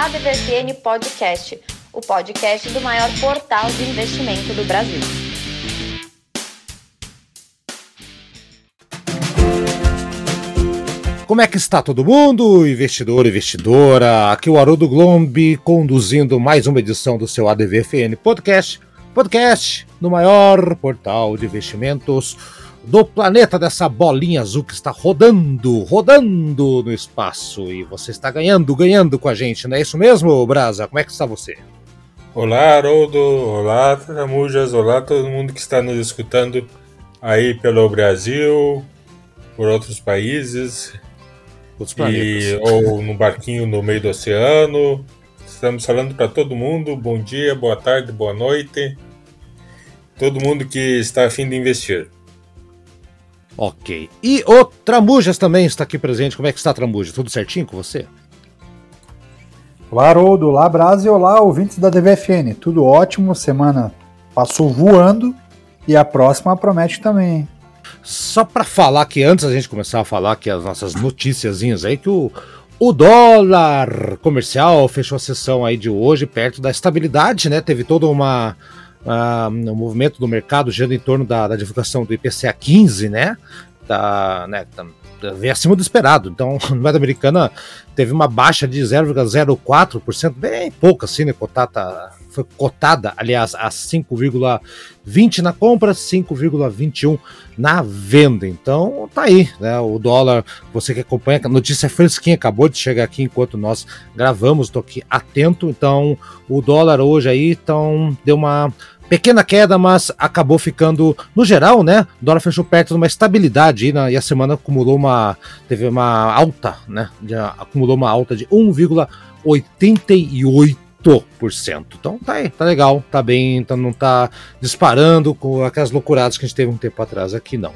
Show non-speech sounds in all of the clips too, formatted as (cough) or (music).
ADVFN Podcast, o podcast do maior portal de investimento do Brasil. Como é que está todo mundo, investidor e investidora? Aqui é o Haroldo Glombi conduzindo mais uma edição do seu ADVFN Podcast, podcast no maior portal de investimentos do planeta dessa bolinha azul que está rodando, rodando no espaço. E você está ganhando, ganhando com a gente, não é isso mesmo, Brasa? Como é que está você? Olá, Haroldo. Olá, Tramujas. Olá, todo mundo que está nos escutando aí pelo Brasil, por outros países. Outros e, ou no barquinho no meio do oceano. Estamos falando para todo mundo. Bom dia, boa tarde, boa noite. Todo mundo que está afim de investir. Ok. E o Tramujas também está aqui presente. Como é que está, Tramujas? Tudo certinho com você? Olá, Haroldo. Olá, Brasil. Olá, ouvintes da DVFN. Tudo ótimo. Semana passou voando e a próxima promete também. Só para falar que antes a gente começar a falar que as nossas noticiazinhas aí que o o dólar comercial fechou a sessão aí de hoje perto da estabilidade, né? Teve toda uma uh, o movimento do mercado girando em torno da, da divulgação do IPCA 15, né? Tá, né, tá, vem acima do esperado. Então, (laughs) a moeda americana teve uma baixa de 0,04%, bem pouco assim, né? Cotada, foi cotada, aliás, a 5,20 na compra, 5,21 na venda. Então, tá aí, né? O dólar, você que acompanha, a notícia fresquinha acabou de chegar aqui enquanto nós gravamos, tô aqui atento. Então, o dólar hoje aí, então, deu uma pequena queda, mas acabou ficando, no geral, né? O dólar fechou perto de uma estabilidade né, e a semana acumulou uma. teve uma alta, né? Acumulou uma alta de 1,88%. Então tá aí, tá legal, tá bem, então não tá disparando com aquelas loucuradas que a gente teve um tempo atrás aqui, não.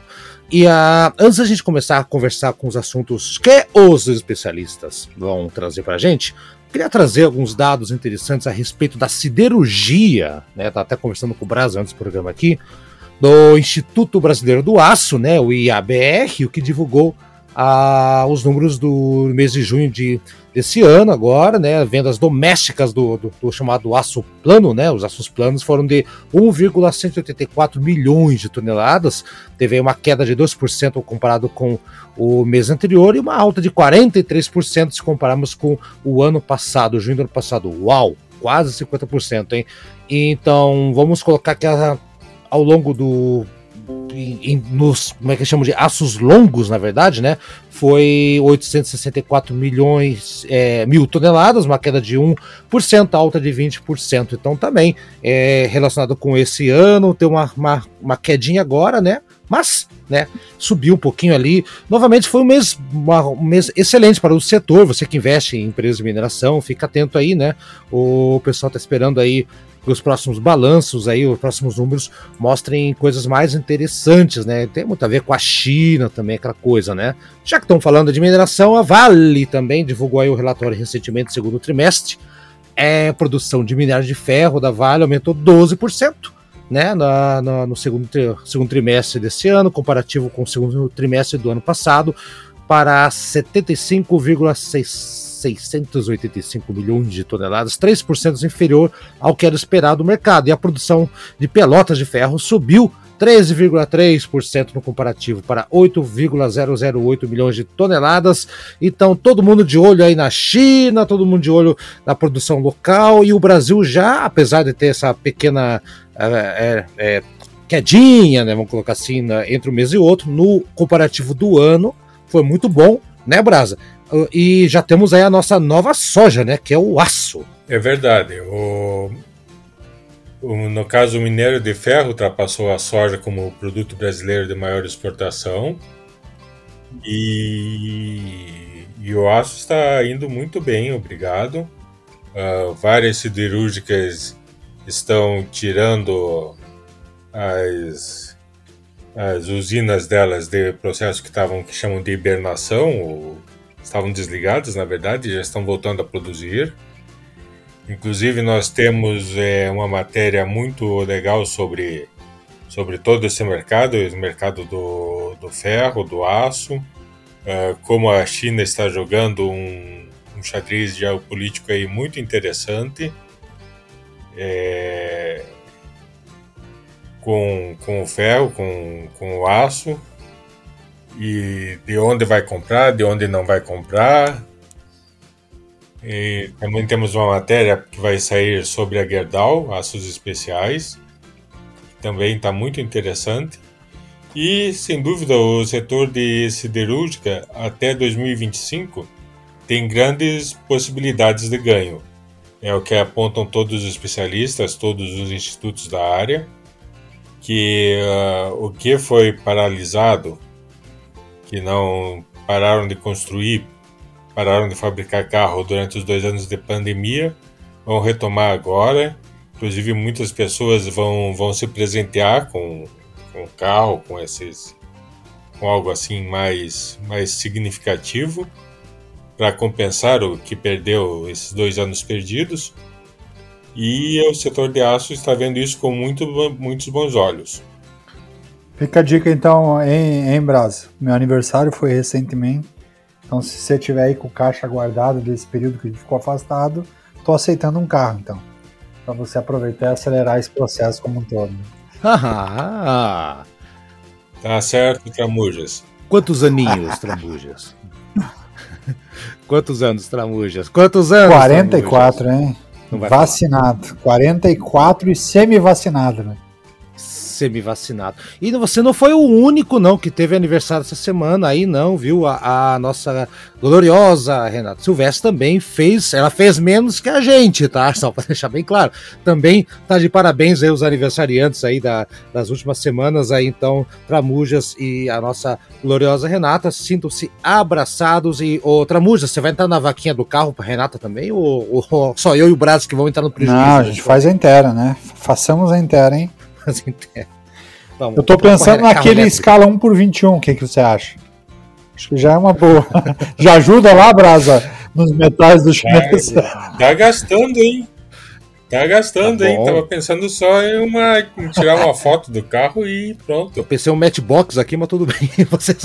E uh, antes da gente começar a conversar com os assuntos que os especialistas vão trazer pra gente, Queria trazer alguns dados interessantes a respeito da siderurgia, né? Tá até conversando com o Brasil antes do programa aqui, do Instituto Brasileiro do Aço, né? O IABR, o que divulgou ah, os números do mês de junho de, desse ano agora, né? Vendas domésticas do, do, do, chamado aço plano, né? Os aços planos foram de 1,184 milhões de toneladas, teve uma queda de 2% comparado com o mês anterior e uma alta de 43% se compararmos com o ano passado, junho do ano passado. Uau! Quase 50%, hein? Então, vamos colocar que a, ao longo do em, nos, como é que chama de aços longos, na verdade, né? Foi 864 milhões, é, mil toneladas, uma queda de 1%, alta de 20%. Então também é, relacionado com esse ano, tem uma, uma, uma quedinha agora, né? Mas, né, subiu um pouquinho ali. Novamente foi um mês, uma, um mês excelente para o setor. Você que investe em empresas de mineração, fica atento aí, né? O pessoal está esperando aí os próximos balanços aí, os próximos números mostrem coisas mais interessantes, né? Tem muito a ver com a China também, aquela coisa, né? Já que estão falando de mineração, a Vale também divulgou aí o relatório recentemente, segundo trimestre. É, a produção de minério de ferro da Vale aumentou 12%. Né, na, na, no segundo, segundo trimestre desse ano, comparativo com o segundo trimestre do ano passado, para 75,6 685 milhões de toneladas, 3% inferior ao que era esperado do mercado. E a produção de pelotas de ferro subiu 13,3% no comparativo para 8,008 milhões de toneladas. Então, todo mundo de olho aí na China, todo mundo de olho na produção local e o Brasil já, apesar de ter essa pequena é, é, quedinha, né, vamos colocar assim, entre um mês e outro, no comparativo do ano, foi muito bom, né, Brasa? E já temos aí a nossa nova soja, né? Que é o aço. É verdade. O, no caso, o minério de ferro ultrapassou a soja como o produto brasileiro de maior exportação. E, e o aço está indo muito bem, obrigado. Uh, várias siderúrgicas estão tirando as, as usinas delas de processo que estavam que chamam de hibernação, estavam desligados, na verdade, já estão voltando a produzir. Inclusive, nós temos é, uma matéria muito legal sobre, sobre todo esse mercado, o mercado do, do ferro, do aço, é, como a China está jogando um, um um xadrez geopolítico aí muito interessante. É, com, com o ferro, com, com o aço, e de onde vai comprar, de onde não vai comprar. E também temos uma matéria que vai sair sobre a Gerdau, aços especiais, também está muito interessante. E, sem dúvida, o setor de siderúrgica até 2025 tem grandes possibilidades de ganho. É o que apontam todos os especialistas, todos os institutos da área que uh, o que foi paralisado, que não pararam de construir, pararam de fabricar carro durante os dois anos de pandemia, vão retomar agora. Inclusive, muitas pessoas vão, vão se presentear com, com carro, com esses com algo assim mais, mais significativo para compensar o que perdeu esses dois anos perdidos. E o setor de aço está vendo isso com muito, muitos bons olhos. Fica a dica então em, em Brasa. Meu aniversário foi recentemente. Então, se você tiver aí com caixa guardado desse período que a gente ficou afastado, tô aceitando um carro então. Para você aproveitar e acelerar esse processo como um todo. Ah, (laughs) tá certo, Tramujas. Quantos aninhos, Tramujas? (laughs) Quantos anos, Tramujas? Quantos anos? 44, tramujas? hein? Vacinado. Falar. 44 e semi-vacinado, né? Semi-vacinado. E você não foi o único, não, que teve aniversário essa semana aí, não, viu? A, a nossa gloriosa Renata Silvestre também fez, ela fez menos que a gente, tá? (laughs) Só para deixar bem claro. Também tá de parabéns aí os aniversariantes aí da, das últimas semanas aí, então, Tramujas e a nossa gloriosa Renata, sintam-se abraçados e, ô Tramujas, você vai entrar na vaquinha do carro pra Renata também ou, ou só eu e o Brasil que vão entrar no prejuízo? Não, a gente faz a inteira, né? Façamos a inteira, hein? Vamos, (laughs) eu tô pensando naquele escala 1 por 21, o que, que você acha? Acho que já é uma boa. (laughs) já ajuda lá, Brasa, nos metais do chinês. Tá, tá gastando, hein? Tá gastando, tá hein? Tava pensando só em, uma, em tirar uma (laughs) foto do carro e pronto. Eu pensei um matchbox aqui, mas tudo (laughs) bem. Vocês,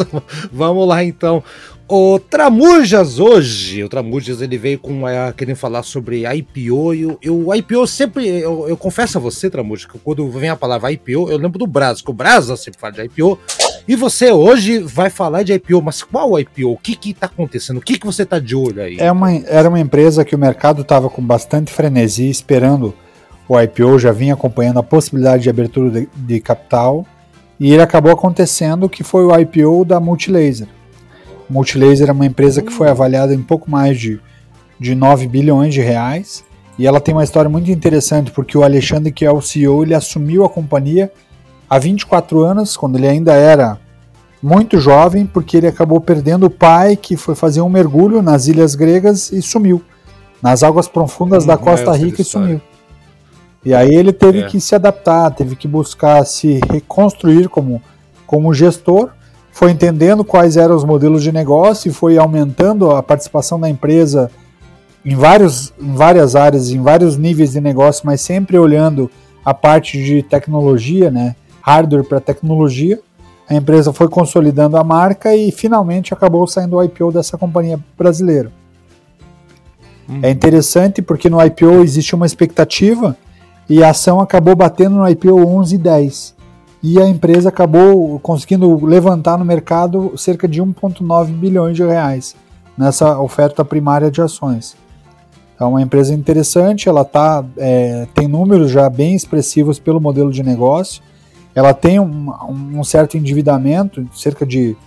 vamos lá então. O Tramujas hoje, o Tramujas ele veio com uh, querendo falar sobre IPO e o, IPO sempre, eu, eu, confesso a você, Tramujas, que quando vem a palavra IPO, eu lembro do Brasa, que o Brasa sempre fala de IPO, e você hoje vai falar de IPO, mas qual IPO? O que que tá acontecendo? O que que você tá de olho aí? É uma, era uma empresa que o mercado tava com bastante frenesi esperando o IPO, já vinha acompanhando a possibilidade de abertura de, de capital, e ele acabou acontecendo que foi o IPO da Multilaser. Multilaser é uma empresa que foi avaliada em pouco mais de, de 9 bilhões de reais. E ela tem uma história muito interessante, porque o Alexandre, que é o CEO, ele assumiu a companhia há 24 anos, quando ele ainda era muito jovem, porque ele acabou perdendo o pai, que foi fazer um mergulho nas ilhas gregas e sumiu. Nas águas profundas hum, da Costa Rica e sumiu. E aí ele teve é. que se adaptar, teve que buscar se reconstruir como, como gestor foi entendendo quais eram os modelos de negócio e foi aumentando a participação da empresa em, vários, em várias áreas, em vários níveis de negócio, mas sempre olhando a parte de tecnologia, né? Hardware para tecnologia. A empresa foi consolidando a marca e finalmente acabou saindo o IPO dessa companhia brasileira. Hum. É interessante porque no IPO existe uma expectativa e a ação acabou batendo no IPO 11,10 e a empresa acabou conseguindo levantar no mercado cerca de 1,9 bilhões de reais nessa oferta primária de ações. É uma empresa interessante, ela tá, é, tem números já bem expressivos pelo modelo de negócio, ela tem um, um certo endividamento, cerca de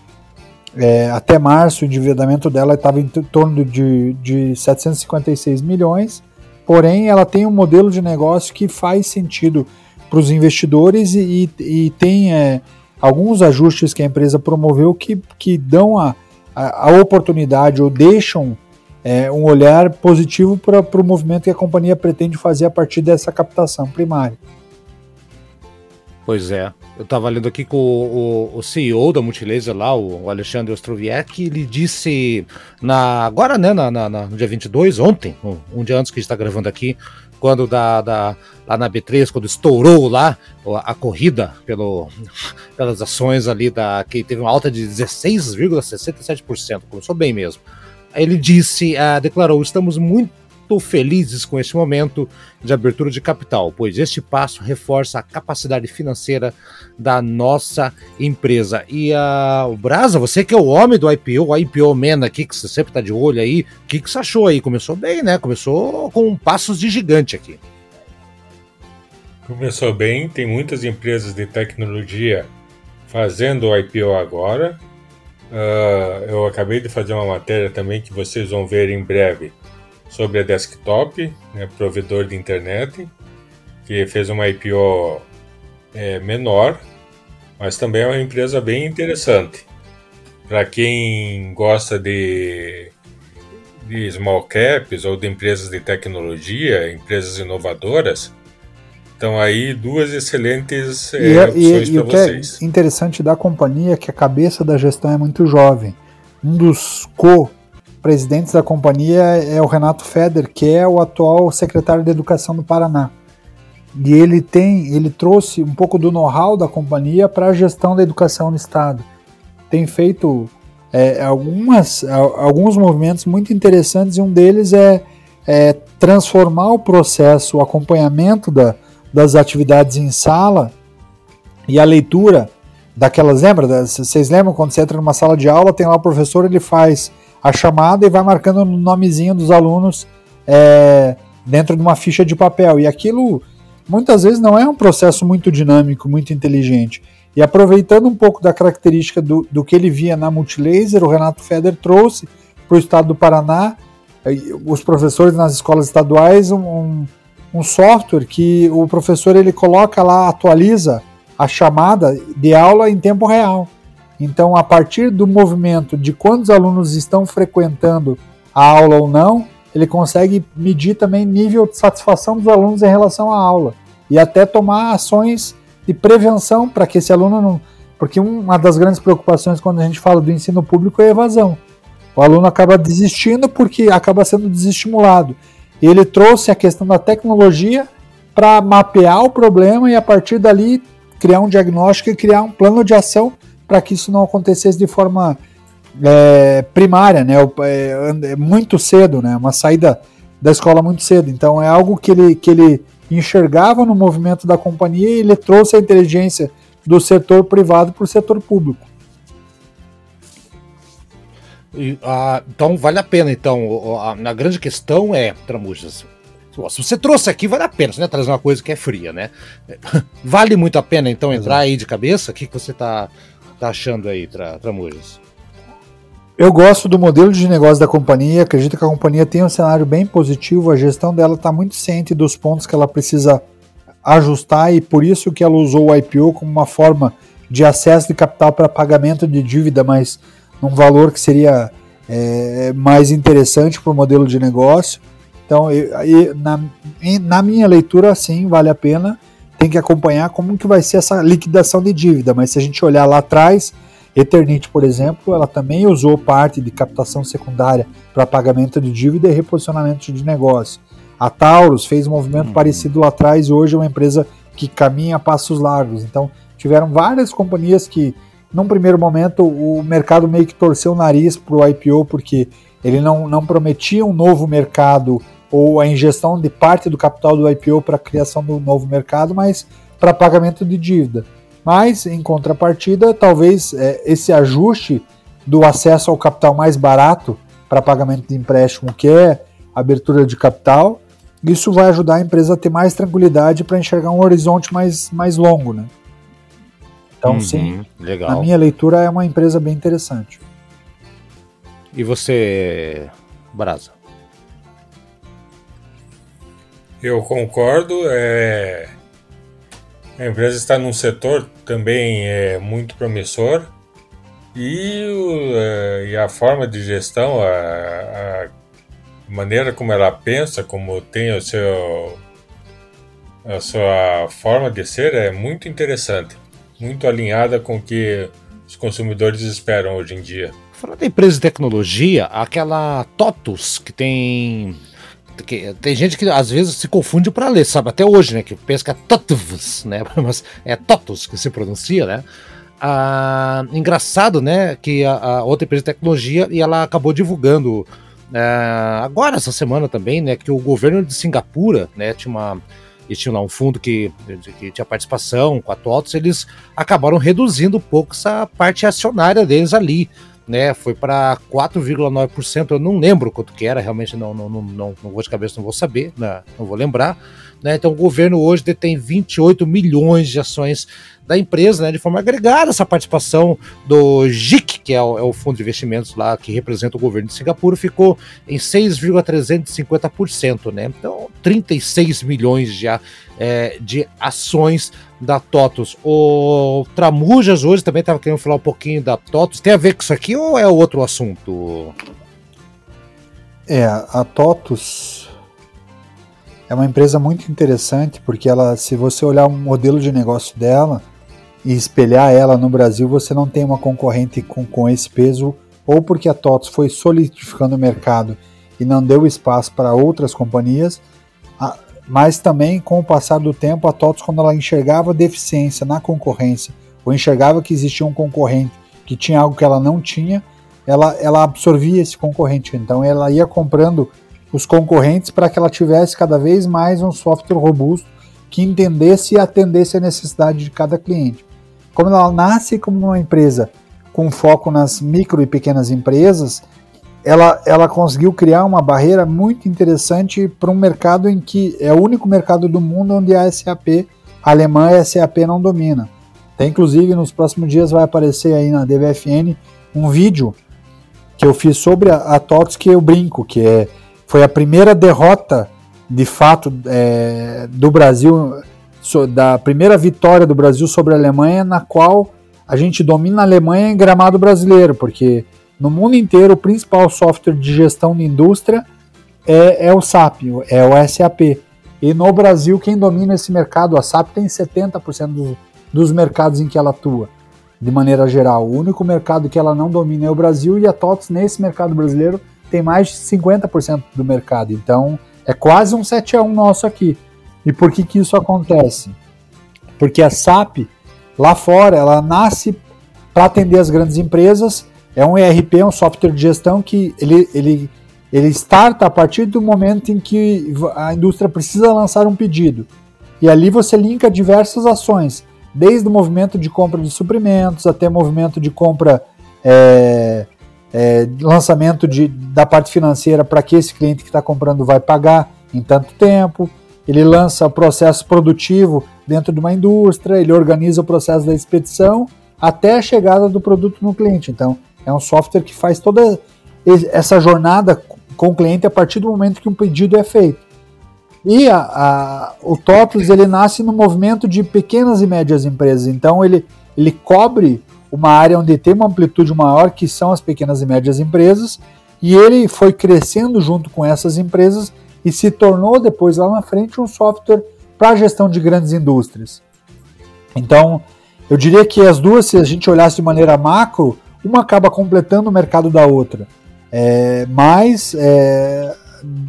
é, até março o endividamento dela estava em torno de, de 756 milhões, porém ela tem um modelo de negócio que faz sentido para os investidores e, e tem é, alguns ajustes que a empresa promoveu que, que dão a, a, a oportunidade ou deixam é, um olhar positivo para o movimento que a companhia pretende fazer a partir dessa captação primária. Pois é. Eu estava lendo aqui com o, o, o, CEO da Multilaser lá, o Alexandre Ostroviec, ele disse na, agora, né, na, na, no dia 22, ontem, um, dia antes que a gente está gravando aqui, quando da, da, lá na B3, quando estourou lá a, a corrida pelo, (laughs) pelas ações ali, da, que teve uma alta de 16,67%, começou bem mesmo. ele disse, uh, declarou: estamos muito felizes com este momento de abertura de capital, pois este passo reforça a capacidade financeira da nossa empresa. E uh, o Brasa, você que é o homem do IPO, o IPO Man aqui, que você sempre está de olho aí, o que, que você achou aí? Começou bem, né? Começou com passos de gigante aqui. Começou bem, tem muitas empresas de tecnologia fazendo o IPO agora. Uh, eu acabei de fazer uma matéria também que vocês vão ver em breve sobre a Desktop, né, provedor de internet, que fez uma IPO é, menor, mas também é uma empresa bem interessante. Para quem gosta de, de small caps ou de empresas de tecnologia, empresas inovadoras, então aí duas excelentes é, é opções para vocês. Que é interessante da companhia é que a cabeça da gestão é muito jovem. Um dos co-presidentes da companhia é o Renato Feder, que é o atual secretário de Educação do Paraná. E ele tem, ele trouxe um pouco do know-how da companhia para a gestão da educação no estado. Tem feito é, algumas, alguns movimentos muito interessantes e um deles é, é transformar o processo, o acompanhamento da, das atividades em sala e a leitura daquelas, lembra? Vocês lembram quando você entra numa sala de aula, tem lá o professor, ele faz a chamada e vai marcando o nomezinho dos alunos é, dentro de uma ficha de papel. E aquilo muitas vezes não é um processo muito dinâmico, muito inteligente. E aproveitando um pouco da característica do, do que ele via na Multilaser, o Renato Feder trouxe para o estado do Paraná, os professores nas escolas estaduais, um, um um software que o professor ele coloca lá, atualiza a chamada de aula em tempo real. Então, a partir do movimento de quantos alunos estão frequentando a aula ou não, ele consegue medir também nível de satisfação dos alunos em relação à aula e até tomar ações de prevenção para que esse aluno não. Porque uma das grandes preocupações quando a gente fala do ensino público é a evasão. O aluno acaba desistindo porque acaba sendo desestimulado. Ele trouxe a questão da tecnologia para mapear o problema e a partir dali criar um diagnóstico e criar um plano de ação para que isso não acontecesse de forma é, primária, né? É, é, muito cedo, né? Uma saída da escola muito cedo. Então é algo que ele, que ele enxergava no movimento da companhia e ele trouxe a inteligência do setor privado para o setor público. E, ah, então vale a pena. Então, a, a, grande questão é, Tramujas, se você trouxe aqui, vale a pena, você não é trazer uma coisa que é fria, né? (laughs) Vale muito a pena, então, entrar Exato. aí de cabeça? O que, que você tá, tá achando aí, tra, Tramujas? Eu gosto do modelo de negócio da companhia, acredito que a companhia tem um cenário bem positivo, a gestão dela está muito ciente dos pontos que ela precisa ajustar e por isso que ela usou o IPO como uma forma de acesso de capital para pagamento de dívida, mas num valor que seria é, mais interessante para o modelo de negócio. Então, eu, na, na minha leitura, sim, vale a pena. Tem que acompanhar como que vai ser essa liquidação de dívida. Mas se a gente olhar lá atrás, Eternit, por exemplo, ela também usou parte de captação secundária para pagamento de dívida e reposicionamento de negócio. A Taurus fez um movimento uhum. parecido lá atrás e hoje é uma empresa que caminha a passos largos. Então, tiveram várias companhias que num primeiro momento, o mercado meio que torceu o nariz para o IPO, porque ele não, não prometia um novo mercado ou a ingestão de parte do capital do IPO para a criação do novo mercado, mas para pagamento de dívida. Mas, em contrapartida, talvez é, esse ajuste do acesso ao capital mais barato para pagamento de empréstimo, que é abertura de capital, isso vai ajudar a empresa a ter mais tranquilidade para enxergar um horizonte mais, mais longo. Né? Então, uhum, sim, legal. na minha leitura é uma empresa bem interessante. E você, Brasa? Eu concordo. É... A empresa está num setor também é muito promissor e, o, é, e a forma de gestão, a, a, maneira como ela pensa, como tem o seu a sua forma de ser é muito interessante muito alinhada com o que os consumidores esperam hoje em dia. Falando da empresa de tecnologia, aquela TOTUS que tem que, tem gente que às vezes se confunde para ler, sabe? Até hoje, né? Que pensa que é TOTUS, né? (laughs) Mas é TOTUS que se pronuncia, né? Ah, engraçado, né? Que a, a, outra empresa de tecnologia e ela acabou divulgando ah, agora essa semana também, né? Que o governo de Singapura, né? Tinha uma eles tinham lá um fundo que, que tinha participação com a TOTS, eles acabaram reduzindo um pouco essa parte acionária deles ali, né? Foi para 4,9%, eu não lembro quanto que era, realmente não, não, não, não, não vou de cabeça, não vou saber, né? não vou lembrar. Né? Então o governo hoje detém 28 milhões de ações da empresa, né, de forma agregada, essa participação do GIC, que é o, é o, fundo de investimentos lá que representa o governo de Singapura, ficou em 6,350%, né? Então, 36 milhões já é, de ações da TOTUS. O Tramujas hoje também estava querendo falar um pouquinho da TOTUS. Tem a ver com isso aqui ou é outro assunto? É, a TOTUS é uma empresa muito interessante porque ela, se você olhar o modelo de negócio dela, e espelhar ela no Brasil, você não tem uma concorrente com, com esse peso, ou porque a TOTS foi solidificando o mercado e não deu espaço para outras companhias, mas também com o passar do tempo, a TOTS, quando ela enxergava deficiência na concorrência, ou enxergava que existia um concorrente que tinha algo que ela não tinha, ela, ela absorvia esse concorrente. Então ela ia comprando os concorrentes para que ela tivesse cada vez mais um software robusto que entendesse e atendesse a necessidade de cada cliente. Como ela nasce como uma empresa com foco nas micro e pequenas empresas, ela, ela conseguiu criar uma barreira muito interessante para um mercado em que é o único mercado do mundo onde a SAP a alemã a SAP não domina. Tem, inclusive, nos próximos dias vai aparecer aí na DBFN um vídeo que eu fiz sobre a, a TOTS que eu brinco, que é, foi a primeira derrota de fato é, do Brasil da primeira vitória do Brasil sobre a Alemanha, na qual a gente domina a Alemanha em gramado brasileiro, porque no mundo inteiro o principal software de gestão de indústria é, é o SAP, é o SAP. E no Brasil, quem domina esse mercado, a SAP tem 70% dos, dos mercados em que ela atua, de maneira geral. O único mercado que ela não domina é o Brasil e a TOTS, nesse mercado brasileiro, tem mais de 50% do mercado. Então, é quase um 7 a 1 nosso aqui. E por que, que isso acontece? Porque a SAP, lá fora, ela nasce para atender as grandes empresas, é um ERP, um software de gestão que ele, ele, ele starta a partir do momento em que a indústria precisa lançar um pedido. E ali você linka diversas ações, desde o movimento de compra de suprimentos até movimento de compra, é, é, lançamento de, da parte financeira para que esse cliente que está comprando vai pagar em tanto tempo, ele lança o processo produtivo dentro de uma indústria, ele organiza o processo da expedição até a chegada do produto no cliente. Então, é um software que faz toda essa jornada com o cliente a partir do momento que um pedido é feito. E a, a, o TOTUS ele nasce no movimento de pequenas e médias empresas. Então, ele, ele cobre uma área onde tem uma amplitude maior, que são as pequenas e médias empresas, e ele foi crescendo junto com essas empresas e se tornou depois lá na frente um software para gestão de grandes indústrias. Então, eu diria que as duas, se a gente olhasse de maneira macro, uma acaba completando o mercado da outra. É, mas, é,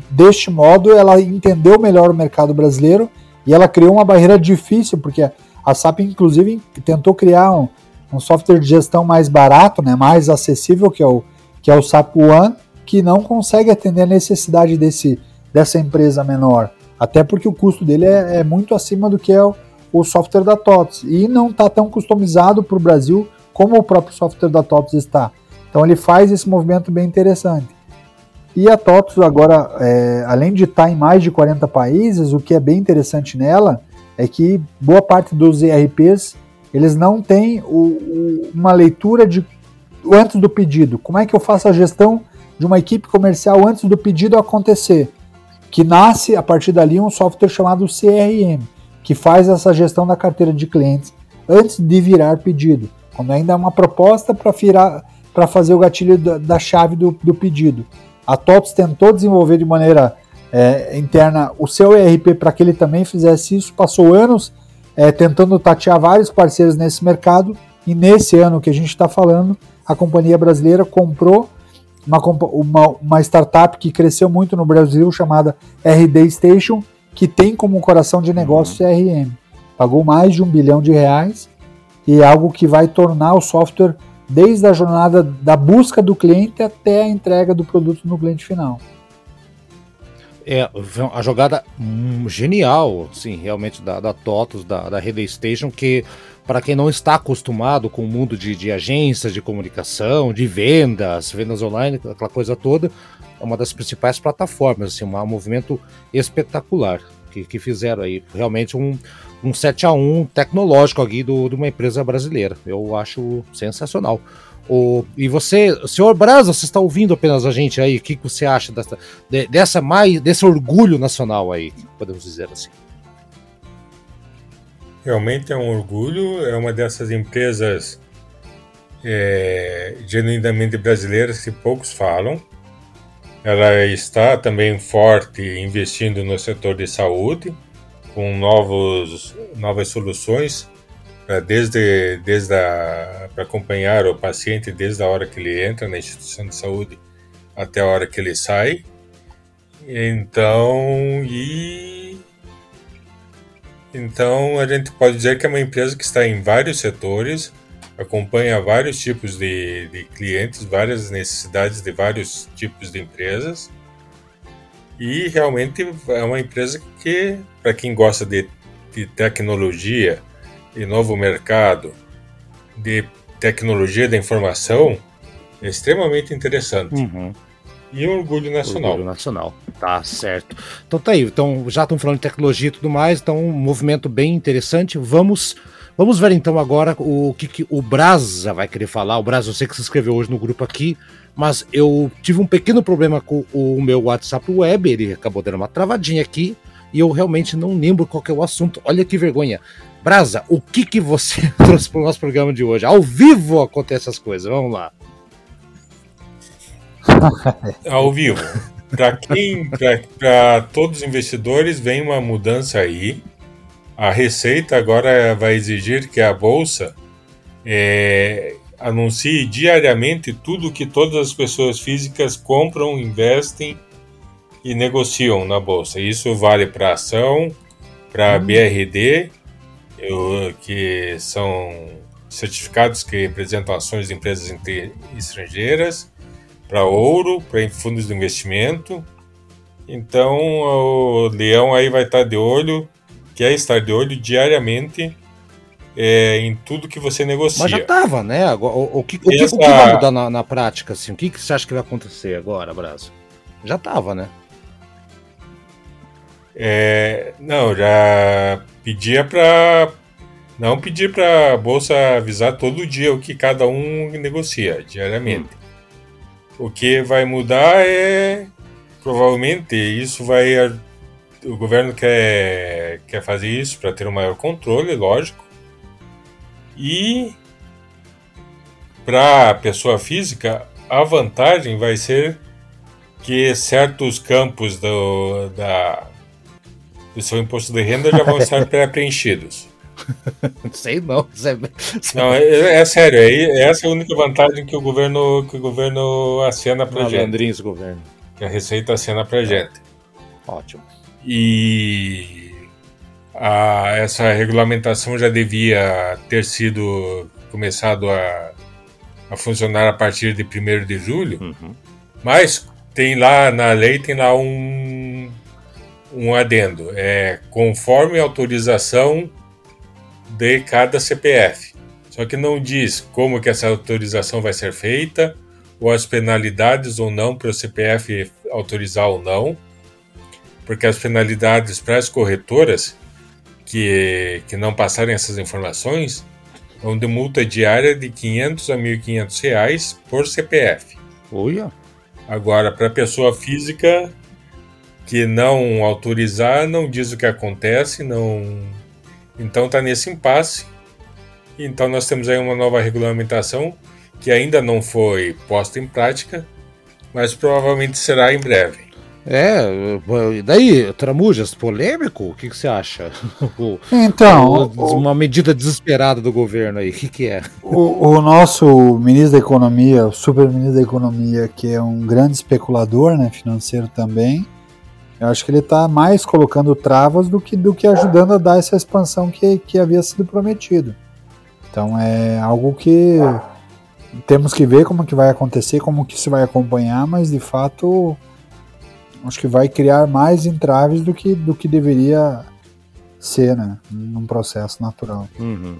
deste modo, ela entendeu melhor o mercado brasileiro e ela criou uma barreira difícil, porque a SAP, inclusive, tentou criar um, um software de gestão mais barato, né, mais acessível, que é o, que é o SAP One, que não consegue atender a necessidade desse dessa empresa menor. Até porque o custo dele é, é muito acima do que é o, o software da TOTS. E não está tão customizado para o Brasil como o próprio software da TOTS está. Então ele faz esse movimento bem interessante. E a TOTS agora, é, além de estar tá em mais de 40 países, o que é bem interessante nela é que boa parte dos ERPs eles não têm o, o, uma leitura de antes do pedido. Como é que eu faço a gestão de uma equipe comercial antes do pedido acontecer? Que nasce a partir dali um software chamado CRM, que faz essa gestão da carteira de clientes antes de virar pedido, quando ainda é uma proposta para fazer o gatilho da, da chave do, do, pedido. A TOTS tentou desenvolver de maneira é, interna o seu ERP para que ele também fizesse isso, passou anos é, tentando tatear vários parceiros nesse mercado, e nesse ano que a gente está falando, a companhia brasileira comprou uma, uma, uma startup que cresceu muito no Brasil chamada RD Station, que tem como coração de negócio CRM. Pagou mais de um bilhão de reais e é algo que vai tornar o software desde a jornada da busca do cliente até a entrega do produto no cliente final. É a jogada hum, genial, sim, realmente da, da TOTOS, da, da Relay Station, que para quem não está acostumado com o mundo de, de agências de comunicação, de vendas, vendas online, aquela coisa toda, é uma das principais plataformas, assim, um movimento espetacular que, que fizeram aí. Realmente um, um 7 a 1 tecnológico aqui do, de uma empresa brasileira. Eu acho sensacional. O, e você, senhor Brasa, você está ouvindo apenas a gente aí? O que, que você acha dessa, de, dessa mais, desse orgulho nacional aí, podemos dizer assim? Realmente é um orgulho, é uma dessas empresas é, genuinamente brasileiras que poucos falam. Ela está também forte investindo no setor de saúde, com novos, novas soluções desde, desde para acompanhar o paciente desde a hora que ele entra na instituição de saúde até a hora que ele sai. Então, e então a gente pode dizer que é uma empresa que está em vários setores, acompanha vários tipos de, de clientes, várias necessidades de vários tipos de empresas. E realmente é uma empresa que, para quem gosta de, de tecnologia e novo mercado, de tecnologia da informação, é extremamente interessante. Uhum. E orgulho nacional. Orgulho nacional, tá certo. Então tá aí, então já estão falando de tecnologia e tudo mais, então um movimento bem interessante. Vamos Vamos ver então agora o que, que o Brasa vai querer falar. O Brasa, eu sei que se inscreveu hoje no grupo aqui, mas eu tive um pequeno problema com o meu WhatsApp web, ele acabou dando uma travadinha aqui e eu realmente não lembro qual é o assunto. Olha que vergonha. Brasa, o que que você (laughs) trouxe para o nosso programa de hoje? Ao vivo acontecem essas coisas, vamos lá. (laughs) Ao vivo. Para quem, para todos os investidores, vem uma mudança aí a Receita agora vai exigir que a Bolsa é, anuncie diariamente tudo que todas as pessoas físicas compram, investem e negociam na Bolsa. Isso vale para ação, para hum. BRD, eu, que são certificados que representam ações de empresas estrangeiras, para ouro, para fundos de investimento. Então o leão aí vai estar de olho que é estar de olho diariamente é, em tudo que você negocia. Mas já estava, né? O, o, que, o, Essa... o, que, vai mudar na, na, prática? Assim? O que, que você acha que vai acontecer agora, Braço? Já estava, né? É, não, já pedia para não pedir para a bolsa avisar todo dia o que cada um negocia diariamente. Hum. O que vai mudar é provavelmente isso vai o governo quer, quer fazer isso para ter um maior controle, lógico. E para a pessoa física, a vantagem vai ser que certos campos do, da, do seu imposto de renda já vão estar (laughs) pré-preenchidos. Sei (laughs) não. Sei... Não, (laughs) é, é, sério, é, essa é a única vantagem que o governo, que o governo acena pra gente. governo. Que a Receita acena pra gente. Ótimo e a, essa regulamentação já devia ter sido começado a, a funcionar a partir de 1 de julho, uhum. mas tem lá na lei tem lá um, um adendo, é conforme autorização de cada CPF. Só que não diz como que essa autorização vai ser feita, ou as penalidades ou não para o CPF autorizar ou não porque as penalidades para as corretoras que, que não passarem essas informações vão de multa diária de 500 a 1.500 reais por CPF. Olha. Agora, para pessoa física que não autorizar, não diz o que acontece, não. Então está nesse impasse. Então nós temos aí uma nova regulamentação que ainda não foi posta em prática, mas provavelmente será em breve. É, e daí, Tramujas, polêmico? O que, que você acha? (laughs) então. uma medida desesperada do governo aí, o que, que é? O, o, nosso ministro da Economia, o super ministro da Economia, que é um grande especulador né, financeiro também, eu acho que ele está mais colocando travas do que, do que ajudando a dar essa expansão que, que havia sido prometido. Então é algo que temos que ver como que vai acontecer, como que se vai acompanhar, mas de fato acho que vai criar mais entraves do que, do que deveria ser, né? Num processo natural. Uhum.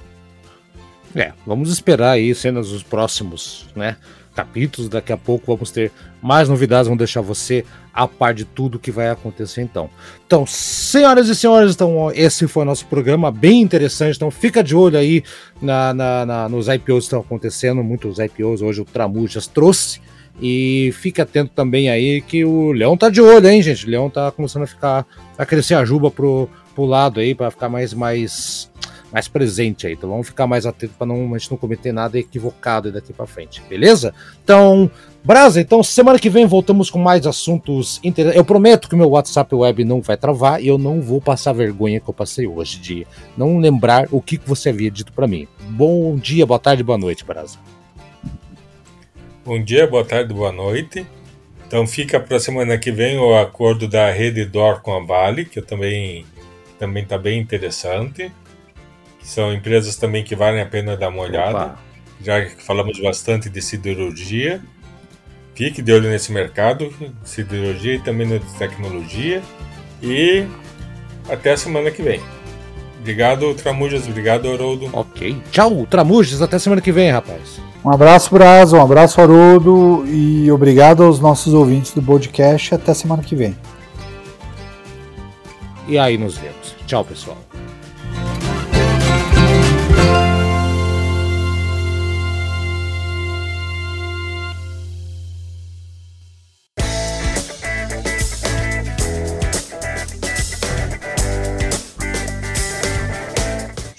É, vamos esperar aí cenas dos próximos, né? Capítulos, daqui a pouco vamos ter mais novidades, vamos deixar você a par de tudo que vai acontecer então. Então, senhoras e senhores, então esse foi o nosso programa, bem interessante. Então, fica de olho aí na, na, na nos IPOs que estão acontecendo, muitos IPOs hoje o Tramujas trouxe. E fique atento também aí que o Leão tá de olho, hein, gente? O Leão tá começando a ficar a crescer a juba pro, pro lado aí para ficar mais mais mais presente aí. Então vamos ficar mais atento para não a gente não cometer nada equivocado daqui para frente, beleza? Então, Brasa, então semana que vem voltamos com mais assuntos interessantes. Eu prometo que meu WhatsApp web não vai travar e eu não vou passar vergonha que eu passei hoje de não lembrar o que você havia dito para mim. Bom dia, boa tarde, boa noite, Brasa. Bom dia, boa tarde, boa noite. Então fica para a semana que vem o acordo da Rede Dor com a Vale, que eu também também está bem interessante. São empresas também que valem a pena dar uma olhada. Opa. Já que falamos bastante de siderurgia. Fique de olho nesse mercado, siderurgia e também na tecnologia. E até a semana que vem. Obrigado, Tramujas. Obrigado, Haroldo. Ok. Tchau, Tramujas. Até semana que vem, rapaz. Um abraço, Brazo. Um abraço, Haroldo. E obrigado aos nossos ouvintes do podcast. Até semana que vem. E aí nos vemos. Tchau, pessoal.